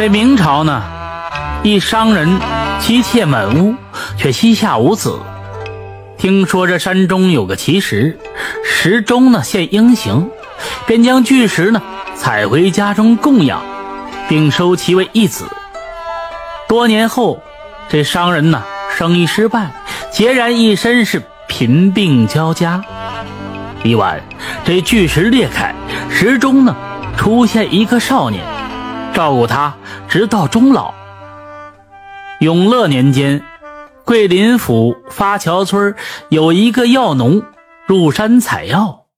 这明朝呢，一商人妻妾满屋，却膝下无子。听说这山中有个奇石，石中呢现鹰形，便将巨石呢采回家中供养，并收其为义子。多年后，这商人呢生意失败，孑然一身，是贫病交加。一晚，这巨石裂开，石中呢出现一个少年，照顾他直到终老。永乐年间。桂林府发桥村有一个药农入山采药，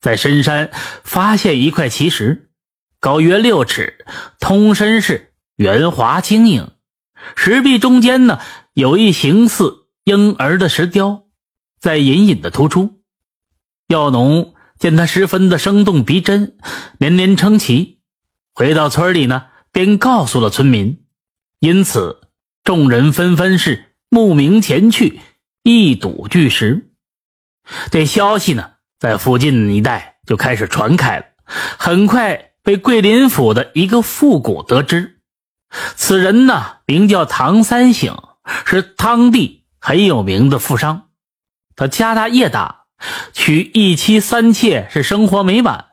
在深山发现一块奇石，高约六尺，通身是圆滑晶莹。石壁中间呢有一形似婴儿的石雕，在隐隐的突出。药农见它十分的生动逼真，连连称奇。回到村里呢，便告诉了村民，因此众人纷纷是。慕名前去一睹巨石，这消息呢，在附近一带就开始传开了。很快被桂林府的一个富贾得知，此人呢名叫唐三省，是当地很有名的富商。他家大业大，娶一妻三妾，是生活美满。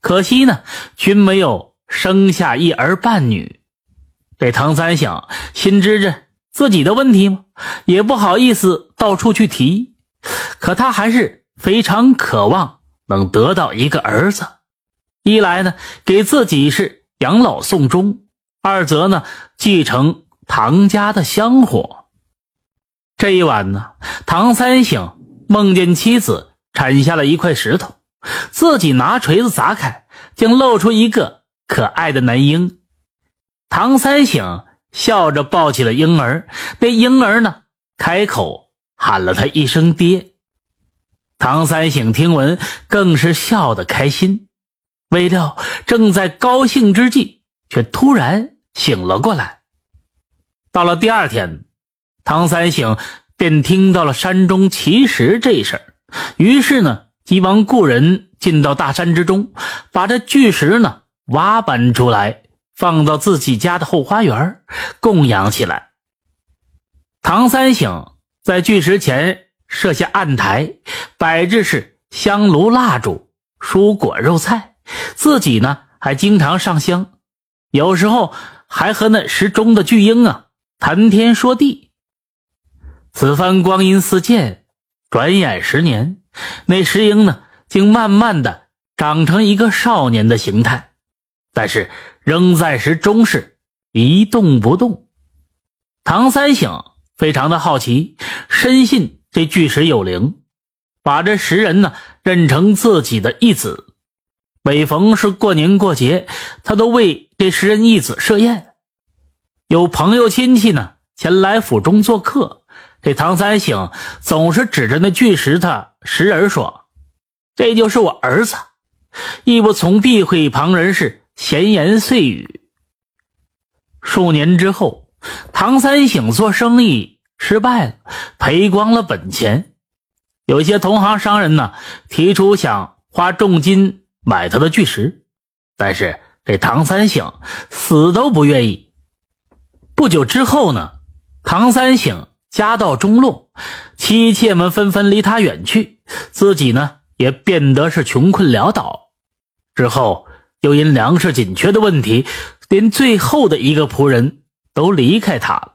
可惜呢，均没有生下一儿半女。这唐三省心知着。自己的问题吗？也不好意思到处去提，可他还是非常渴望能得到一个儿子。一来呢，给自己是养老送终；二则呢，继承唐家的香火。这一晚呢，唐三省梦见妻子产下了一块石头，自己拿锤子砸开，竟露出一个可爱的男婴。唐三省。笑着抱起了婴儿，那婴儿呢，开口喊了他一声“爹”。唐三省听闻，更是笑得开心。未料正在高兴之际，却突然醒了过来。到了第二天，唐三省便听到了山中奇石这事儿，于是呢，急忙雇人进到大山之中，把这巨石呢挖搬出来。放到自己家的后花园供养起来。唐三省在巨石前设下案台，摆置是香炉、蜡烛、蔬果、肉菜，自己呢还经常上香，有时候还和那石中的巨婴啊谈天说地。此番光阴似箭，转眼十年，那石婴呢竟慢慢的长成一个少年的形态，但是。仍在时中是一动不动。唐三省非常的好奇，深信这巨石有灵，把这石人呢认成自己的义子。每逢是过年过节，他都为这石人义子设宴。有朋友亲戚呢前来府中做客，这唐三省总是指着那巨石他石人说：“这就是我儿子。”亦不从避讳旁人是。闲言碎语。数年之后，唐三省做生意失败了，赔光了本钱。有些同行商人呢，提出想花重金买他的巨石，但是这唐三省死都不愿意。不久之后呢，唐三省家道中落，妻妾们纷纷离他远去，自己呢也变得是穷困潦倒。之后。又因粮食紧缺的问题，连最后的一个仆人都离开他了。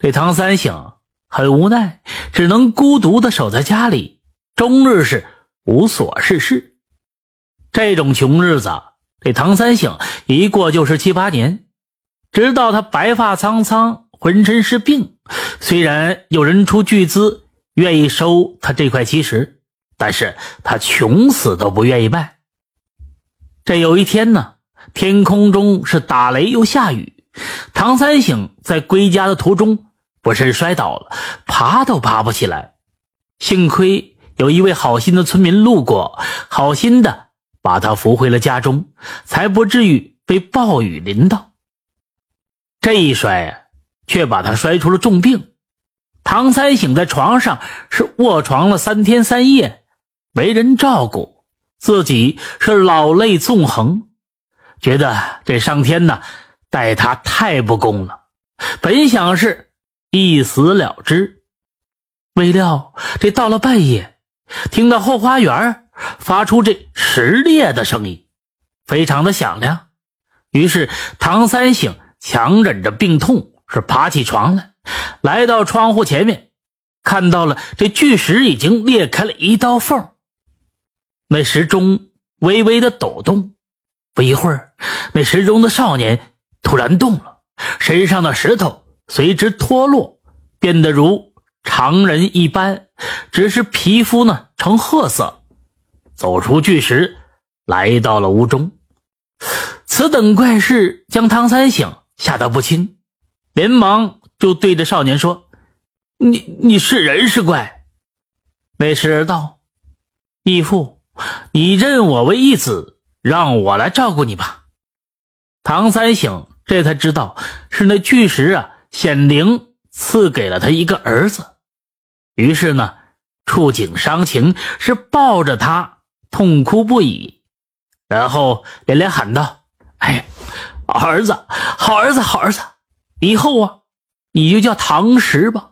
这唐三省很无奈，只能孤独的守在家里，终日是无所事事。这种穷日子，这唐三省一过就是七八年，直到他白发苍苍，浑身是病。虽然有人出巨资愿意收他这块奇石，但是他穷死都不愿意卖。这有一天呢，天空中是打雷又下雨，唐三省在归家的途中不慎摔倒了，爬都爬不起来。幸亏有一位好心的村民路过，好心的把他扶回了家中，才不至于被暴雨淋到。这一摔啊，却把他摔出了重病。唐三省在床上是卧床了三天三夜，没人照顾。自己是老泪纵横，觉得这上天呢待他太不公了，本想是一死了之，未料这到了半夜，听到后花园发出这石裂的声音，非常的响亮。于是唐三醒强忍着病痛，是爬起床来，来到窗户前面，看到了这巨石已经裂开了一道缝，那石钟微微的抖动。不一会儿，那石中的少年突然动了，身上的石头随之脱落，变得如常人一般，只是皮肤呢呈褐色，走出巨石，来到了屋中。此等怪事将唐三醒吓得不轻，连忙就对着少年说：“你你是人是怪？”那时人道：“义父，你认我为义子。”让我来照顾你吧。唐三醒这才知道是那巨石啊显灵赐给了他一个儿子，于是呢触景伤情，是抱着他痛哭不已，然后连连喊道：“哎，儿子，好儿子，好儿子，以后啊你就叫唐石吧。”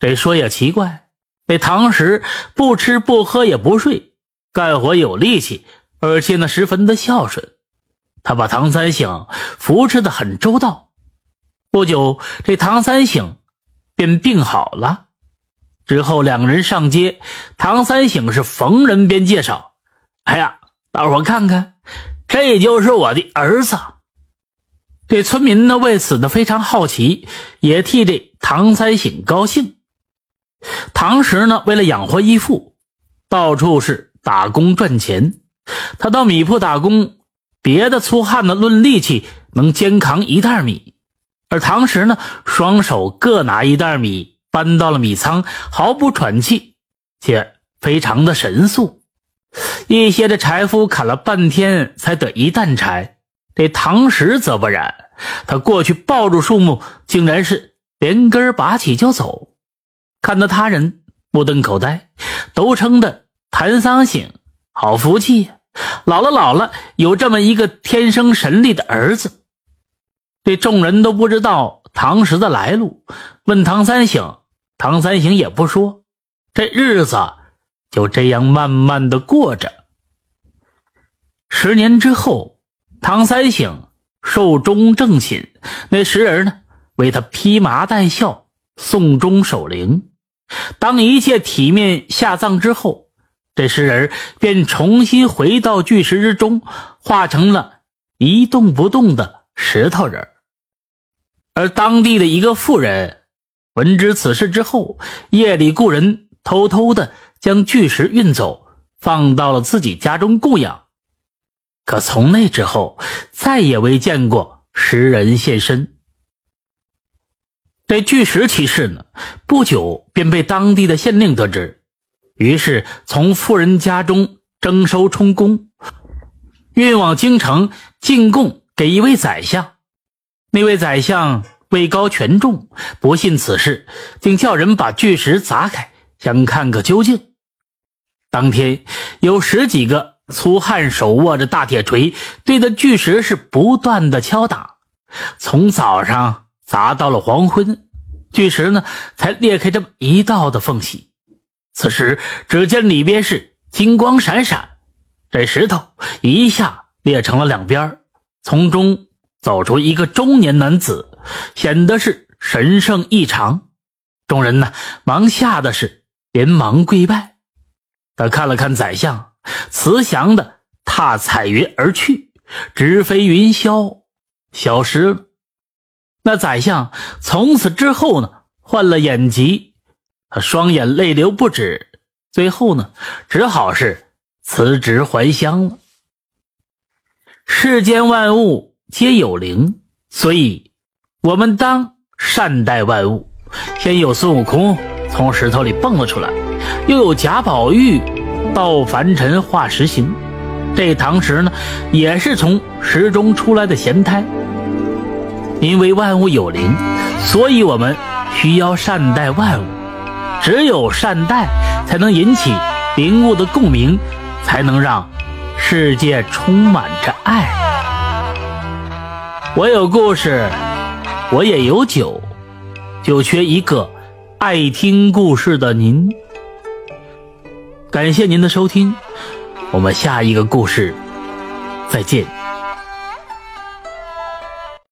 这说也奇怪，那唐石不吃不喝也不睡，干活有力气。而且呢，十分的孝顺，他把唐三醒扶持的很周到。不久，这唐三醒便病好了。之后，两人上街，唐三醒是逢人便介绍：“哎呀，大伙看看，这就是我的儿子。”这村民呢，为此呢非常好奇，也替这唐三醒高兴。唐时呢，为了养活义父，到处是打工赚钱。他到米铺打工，别的粗汉子论力气能肩扛一袋米，而唐时呢双手各拿一袋米搬到了米仓，毫不喘气，且非常的神速。一些的柴夫砍了半天才得一担柴，这唐时则不然，他过去抱住树木，竟然是连根拔起就走，看得他人目瞪口呆，都称的谭桑醒。好福气呀！老了老了，有这么一个天生神力的儿子。这众人都不知道唐石的来路，问唐三醒，唐三醒也不说。这日子就这样慢慢的过着。十年之后，唐三醒寿终正寝，那时人呢，为他披麻戴孝，送终守灵。当一切体面下葬之后。这石人便重新回到巨石之中，化成了一动不动的石头人。而当地的一个妇人闻知此事之后，夜里雇人偷偷的将巨石运走，放到了自己家中供养。可从那之后，再也未见过石人现身。这巨石其事呢，不久便被当地的县令得知。于是从富人家中征收充公，运往京城进贡给一位宰相。那位宰相位高权重，不信此事，竟叫人把巨石砸开，想看个究竟。当天有十几个粗汉手握着大铁锤，对着巨石是不断的敲打，从早上砸到了黄昏，巨石呢才裂开这么一道的缝隙。此时，只见里边是金光闪闪，这石头一下裂成了两边，从中走出一个中年男子，显得是神圣异常。众人呢，忙吓得是连忙跪拜。他看了看宰相，慈祥的踏彩云而去，直飞云霄，消失了。那宰相从此之后呢，患了眼疾。他双眼泪流不止，最后呢，只好是辞职还乡了。世间万物皆有灵，所以我们当善待万物。先有孙悟空从石头里蹦了出来，又有贾宝玉到凡尘化石形，这唐石呢，也是从石中出来的贤胎。因为万物有灵，所以我们需要善待万物。只有善待，才能引起灵物的共鸣，才能让世界充满着爱。我有故事，我也有酒，就缺一个爱听故事的您。感谢您的收听，我们下一个故事再见。